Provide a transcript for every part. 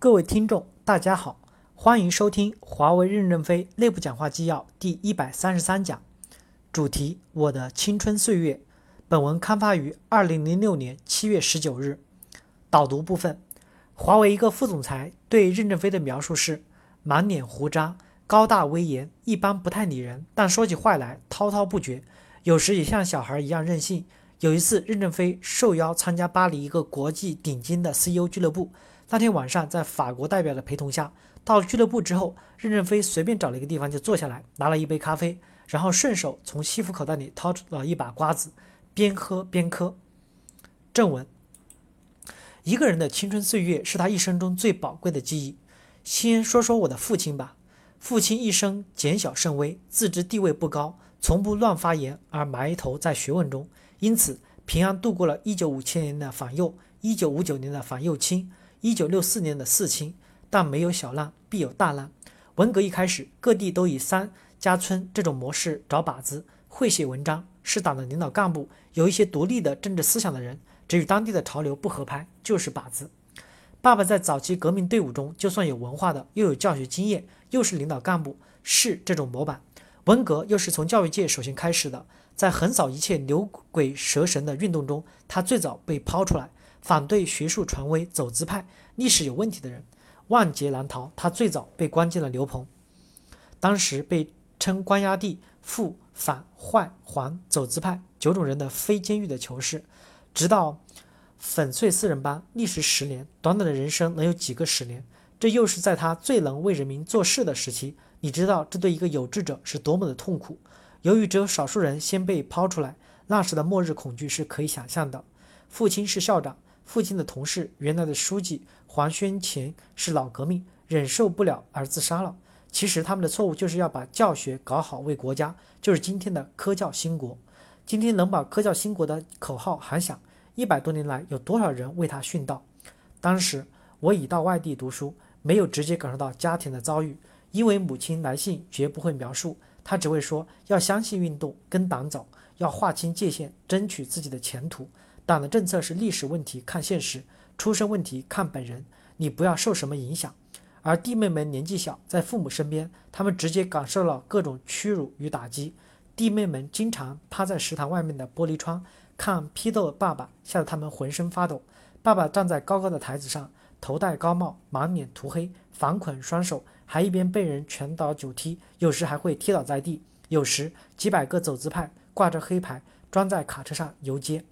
各位听众，大家好，欢迎收听华为任正非内部讲话纪要第一百三十三讲，主题：我的青春岁月。本文刊发于二零零六年七月十九日。导读部分：华为一个副总裁对任正非的描述是：满脸胡渣，高大威严，一般不太理人，但说起话来滔滔不绝，有时也像小孩一样任性。有一次，任正非受邀参加巴黎一个国际顶尖的 CEO 俱乐部。那天晚上，在法国代表的陪同下，到了俱乐部之后，任正非随便找了一个地方就坐下来，拿了一杯咖啡，然后顺手从西服口袋里掏出了一把瓜子，边喝边嗑。正文：一个人的青春岁月是他一生中最宝贵的记忆。先说说我的父亲吧。父亲一生谨小慎微，自知地位不高，从不乱发言，而埋头在学问中。因此，平安度过了1957年的反右、1959年的反右倾、1964年的四清，但没有小浪，必有大浪。文革一开始，各地都以三家村这种模式找靶子，会写文章，是党的领导干部，有一些独立的政治思想的人，只与当地的潮流不合拍，就是靶子。爸爸在早期革命队伍中，就算有文化的，又有教学经验，又是领导干部，是这种模板。文革又是从教育界首先开始的。在横扫一切牛鬼蛇神的运动中，他最早被抛出来，反对学术权威、走资派、历史有问题的人，万劫难逃。他最早被关进了牛棚，当时被称关押地、负、反、坏、还、走资派九种人的非监狱的囚室，直到粉碎四人帮，历时十年。短短的人生能有几个十年？这又是在他最能为人民做事的时期。你知道这对一个有志者是多么的痛苦？由于只有少数人先被抛出来，那时的末日恐惧是可以想象的。父亲是校长，父亲的同事原来的书记黄宣乾是老革命，忍受不了而自杀了。其实他们的错误就是要把教学搞好，为国家，就是今天的科教兴国。今天能把科教兴国的口号喊响，一百多年来有多少人为他殉道？当时我已到外地读书，没有直接感受到家庭的遭遇，因为母亲来信绝不会描述。他只会说要相信运动，跟党走，要划清界限，争取自己的前途。党的政策是历史问题看现实，出身问题看本人。你不要受什么影响。而弟妹们年纪小，在父母身边，他们直接感受了各种屈辱与打击。弟妹们经常趴在食堂外面的玻璃窗看批斗爸爸，吓得他们浑身发抖。爸爸站在高高的台子上，头戴高帽，满脸涂黑，反捆双手。还一边被人拳打脚踢，有时还会踢倒在地，有时几百个走资派挂着黑牌装在卡车上游街。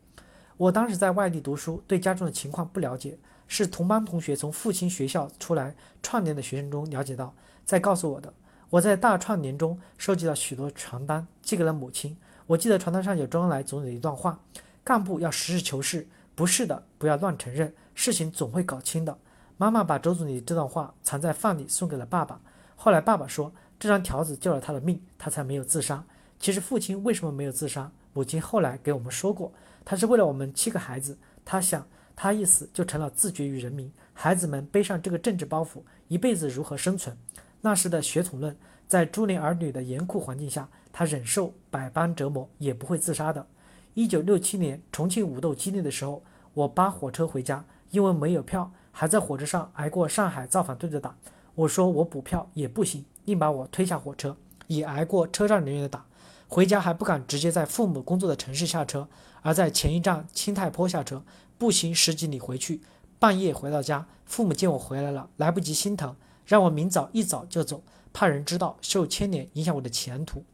我当时在外地读书，对家中的情况不了解，是同班同学从父亲学校出来串联的学生中了解到，再告诉我的。我在大串联中收集了许多传单，寄给了母亲。我记得传单上有周恩来总理的一段话：干部要实事求是，不是的不要乱承认，事情总会搞清的。妈妈把周总理这段话藏在饭里，送给了爸爸。后来爸爸说，这张条子救了他的命，他才没有自杀。其实父亲为什么没有自杀？母亲后来给我们说过，他是为了我们七个孩子。他想，他一死就成了自绝于人民，孩子们背上这个政治包袱，一辈子如何生存？那时的血统论，在株连儿女的严酷环境下，他忍受百般折磨也不会自杀的。一九六七年重庆武斗激烈的时候，我扒火车回家，因为没有票。还在火车上挨过上海造反队的打，我说我补票也不行，硬把我推下火车，也挨过车站人员的打，回家还不敢直接在父母工作的城市下车，而在前一站青太坡下车，步行十几里回去，半夜回到家，父母见我回来了，来不及心疼，让我明早一早就走，怕人知道受牵连影响我的前途。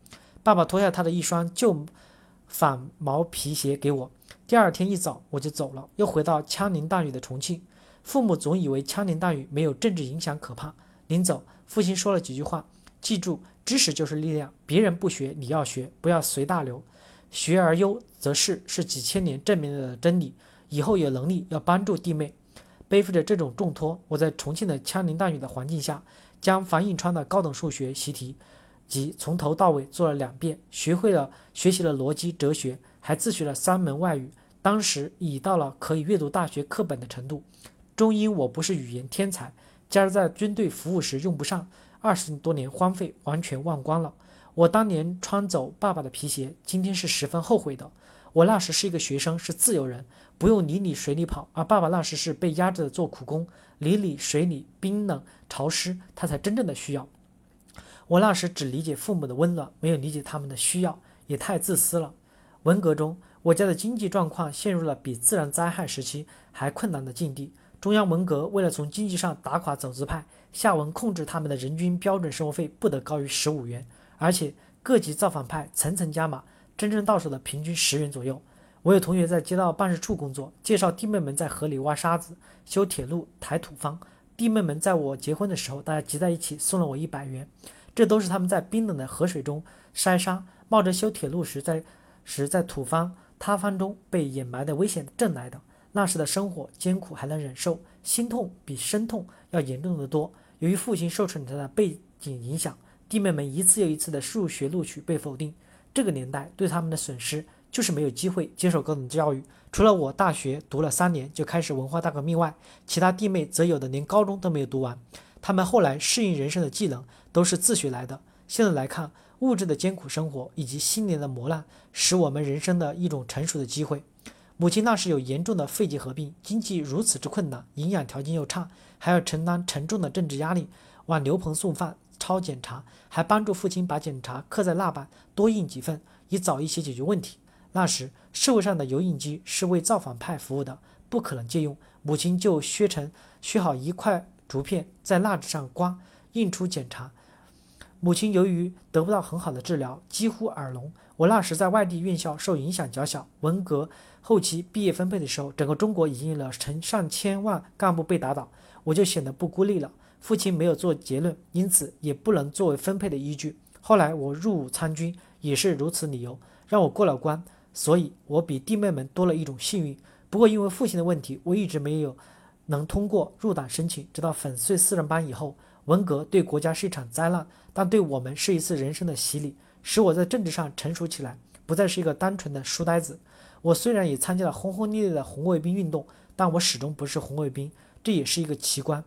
爸爸脱下他的一双旧反毛皮鞋给我，第二天一早我就走了，又回到枪林弹雨的重庆。父母总以为枪林弹雨没有政治影响可怕。临走，父亲说了几句话：“记住，知识就是力量，别人不学你要学，不要随大流。学而优则仕，是几千年证明的真理。以后有能力要帮助弟妹。”背负着这种重托，我在重庆的枪林弹雨的环境下，将樊应川的高等数学习题及从头到尾做了两遍，学会了学习了逻辑哲学，还自学了三门外语。当时已到了可以阅读大学课本的程度。终因我不是语言天才，加而在军队服务时用不上，二十多年荒废，完全忘光了。我当年穿走爸爸的皮鞋，今天是十分后悔的。我那时是一个学生，是自由人，不用泥里水里跑，而爸爸那时是被压着做苦工，泥里水里冰冷潮湿，他才真正的需要。我那时只理解父母的温暖，没有理解他们的需要，也太自私了。文革中，我家的经济状况陷入了比自然灾害时期还困难的境地。中央文革为了从经济上打垮走资派，下文控制他们的人均标准生活费不得高于十五元，而且各级造反派层层加码，真正到手的平均十元左右。我有同学在街道办事处工作，介绍弟妹们在河里挖沙子、修铁路、抬土方。弟妹们在我结婚的时候，大家集在一起送了我一百元，这都是他们在冰冷的河水中筛沙，冒着修铁路时在时在土方塌方中被掩埋的危险挣来的。那时的生活艰苦还能忍受，心痛比生痛要严重的多。由于父亲受成他的背景影响，弟妹们一次又一次的入学录取被否定。这个年代对他们的损失就是没有机会接受高等教育。除了我大学读了三年就开始文化大革命外，其他弟妹则有的连高中都没有读完。他们后来适应人生的技能都是自学来的。现在来看，物质的艰苦生活以及心灵的磨难，使我们人生的一种成熟的机会。母亲那时有严重的肺结核病，经济如此之困难，营养条件又差，还要承担沉重的政治压力，往牛棚送饭、抄检查，还帮助父亲把检查刻在蜡板，多印几份，以早一些解决问题。那时社会上的油印机是为造反派服务的，不可能借用，母亲就削成削好一块竹片，在蜡纸上刮，印出检查。母亲由于得不到很好的治疗，几乎耳聋。我那时在外地院校，受影响较小。文革后期毕业分配的时候，整个中国已经有了成上千万干部被打倒，我就显得不孤立了。父亲没有做结论，因此也不能作为分配的依据。后来我入伍参军，也是如此理由，让我过了关，所以我比弟妹们多了一种幸运。不过因为父亲的问题，我一直没有能通过入党申请。直到粉碎四人帮以后，文革对国家是一场灾难，但对我们是一次人生的洗礼。使我在政治上成熟起来，不再是一个单纯的书呆子。我虽然也参加了轰轰烈烈的红卫兵运动，但我始终不是红卫兵，这也是一个奇观。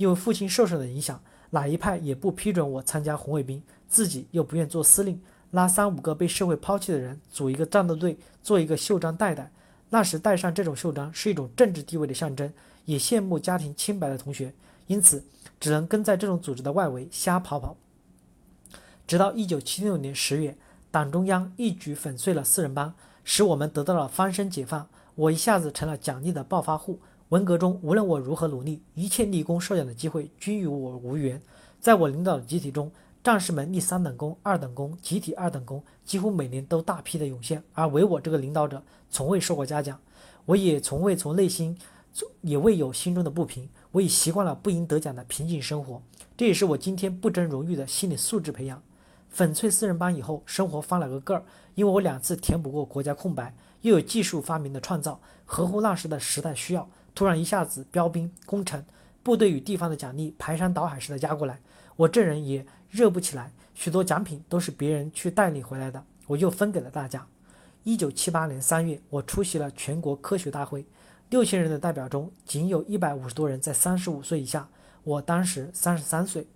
因为父亲受受的影响，哪一派也不批准我参加红卫兵，自己又不愿做司令，拉三五个被社会抛弃的人组一个战斗队，做一个袖章带带。那时带上这种袖章是一种政治地位的象征，也羡慕家庭清白的同学，因此只能跟在这种组织的外围瞎跑跑。直到一九七六年十月，党中央一举粉碎了四人帮，使我们得到了翻身解放。我一下子成了奖励的暴发户。文革中，无论我如何努力，一切立功受奖的机会均与我无缘。在我领导的集体中，战士们立三等功、二等功，集体二等功，几乎每年都大批的涌现。而唯我这个领导者，从未受过嘉奖。我也从未从内心，也未有心中的不平。我已习惯了不应得奖的平静生活，这也是我今天不争荣誉的心理素质培养。粉碎四人帮以后，生活翻了个个儿。因为我两次填补过国家空白，又有技术发明的创造，合乎那时的时代需要，突然一下子标兵攻城，部队与地方的奖励排山倒海似的压过来，我这人也热不起来。许多奖品都是别人去代理回来的，我又分给了大家。一九七八年三月，我出席了全国科学大会，六千人的代表中，仅有一百五十多人在三十五岁以下，我当时三十三岁。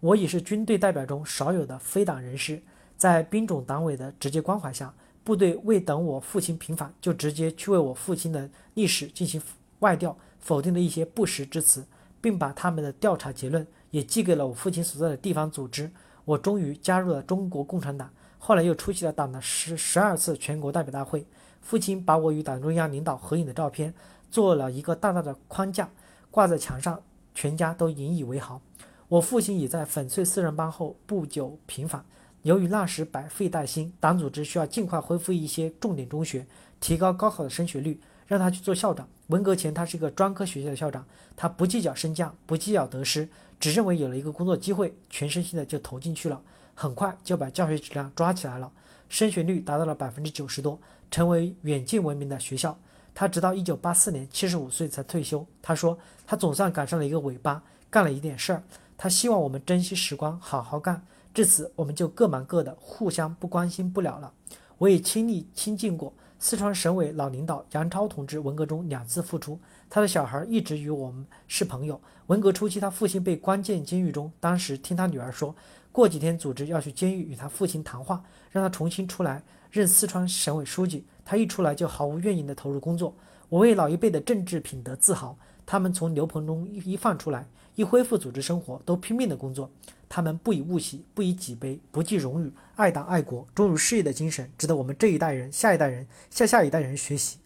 我已是军队代表中少有的非党人士，在兵种党委的直接关怀下，部队未等我父亲平反，就直接去为我父亲的历史进行外调，否定了一些不实之词，并把他们的调查结论也寄给了我父亲所在的地方组织。我终于加入了中国共产党，后来又出席了党的十十二次全国代表大会。父亲把我与党中央领导合影的照片做了一个大大的框架，挂在墙上，全家都引以为豪。我父亲已在粉碎四人帮后不久平反。由于那时百废待兴，党组织需要尽快恢复一些重点中学，提高高考的升学率，让他去做校长。文革前，他是一个专科学校的校长，他不计较升降，不计较得失，只认为有了一个工作机会，全身心的就投进去了。很快就把教学质量抓起来了，升学率达到了百分之九十多，成为远近闻名的学校。他直到一九八四年七十五岁才退休。他说，他总算赶上了一个尾巴，干了一点事儿。他希望我们珍惜时光，好好干。至此，我们就各忙各的，互相不关心不了了。我也亲历亲近过四川省委老领导杨超同志，文革中两次复出，他的小孩一直与我们是朋友。文革初期，他父亲被关进监狱中，当时听他女儿说过几天组织要去监狱与他父亲谈话，让他重新出来，任四川省委书记，他一出来就毫无怨言地投入工作。我为老一辈的政治品德自豪，他们从牛棚中一一放出来，一恢复组织生活，都拼命的工作。他们不以物喜，不以己悲，不计荣誉，爱党爱国，忠于事业的精神，值得我们这一代人、下一代人、下下一代人学习。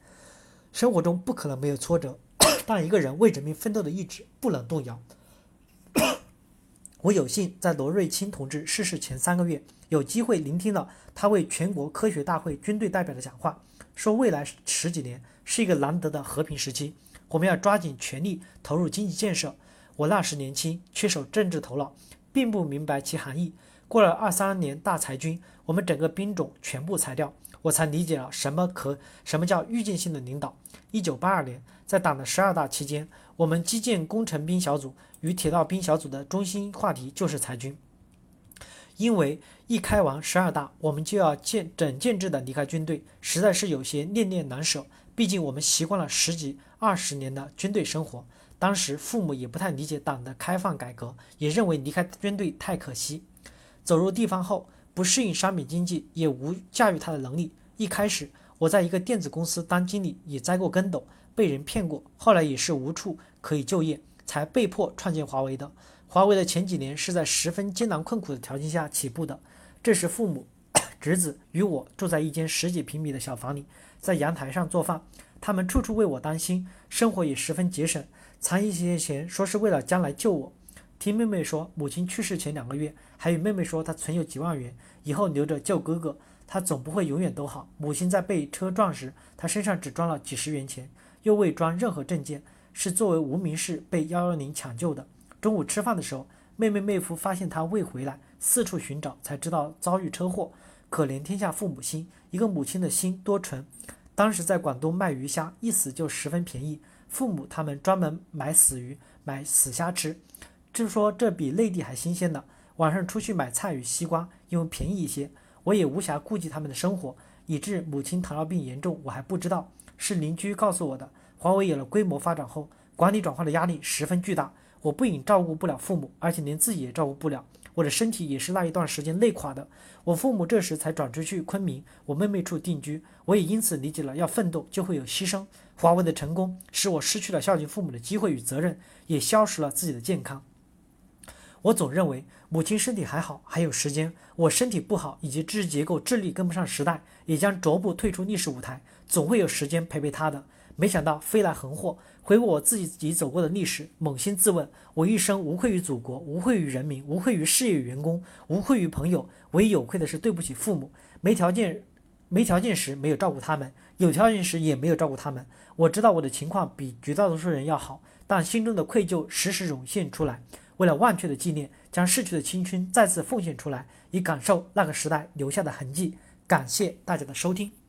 生活中不可能没有挫折，但一个人为人民奋斗的意志不能动摇。我有幸在罗瑞卿同志逝世前三个月，有机会聆听了他为全国科学大会军队代表的讲话，说未来十几年是一个难得的和平时期，我们要抓紧全力投入经济建设。我那时年轻，缺少政治头脑，并不明白其含义。过了二三年大裁军，我们整个兵种全部裁掉，我才理解了什么可什么叫预见性的领导。一九八二年，在党的十二大期间，我们基建工程兵小组。与铁道兵小组的中心话题就是裁军，因为一开完十二大，我们就要建整建制的离开军队，实在是有些恋恋难舍。毕竟我们习惯了十几二十年的军队生活，当时父母也不太理解党的开放改革，也认为离开军队太可惜。走入地方后，不适应商品经济，也无驾驭它的能力。一开始我在一个电子公司当经理，也栽过跟斗，被人骗过，后来也是无处可以就业。才被迫创建华为的。华为的前几年是在十分艰难困苦的条件下起步的。这时，父母、侄子与我住在一间十几平米的小房里，在阳台上做饭。他们处处为我担心，生活也十分节省，藏一些钱，说是为了将来救我。听妹妹说，母亲去世前两个月，还与妹妹说她存有几万元，以后留着救哥哥。他总不会永远都好。母亲在被车撞时，他身上只装了几十元钱，又未装任何证件。是作为无名氏被幺幺零抢救的。中午吃饭的时候，妹妹妹夫发现他未回来，四处寻找，才知道遭遇车祸。可怜天下父母心，一个母亲的心多纯。当时在广东卖鱼虾，一死就十分便宜。父母他们专门买死鱼、买死虾吃，就说这比内地还新鲜呢。晚上出去买菜与西瓜，因为便宜一些。我也无暇顾及他们的生活，以致母亲糖尿病严重，我还不知道，是邻居告诉我的。华为有了规模发展后，管理转化的压力十分巨大。我不仅照顾不了父母，而且连自己也照顾不了。我的身体也是那一段时间累垮的。我父母这时才转出去昆明，我妹妹处定居。我也因此理解了，要奋斗就会有牺牲。华为的成功使我失去了孝敬父母的机会与责任，也消失了自己的健康。我总认为母亲身体还好，还有时间。我身体不好，以及知识结构、智力跟不上时代，也将逐步退出历史舞台。总会有时间陪陪她的。没想到飞来横祸，回顾我自己己走过的历史，扪心自问，我一生无愧于祖国，无愧于人民，无愧于事业与员工，无愧于朋友，唯一有愧的是对不起父母。没条件，没条件时没有照顾他们，有条件时也没有照顾他们。我知道我的情况比绝大多数人要好，但心中的愧疚时时涌现出来。为了忘却的纪念，将逝去的青春再次奉献出来，以感受那个时代留下的痕迹。感谢大家的收听。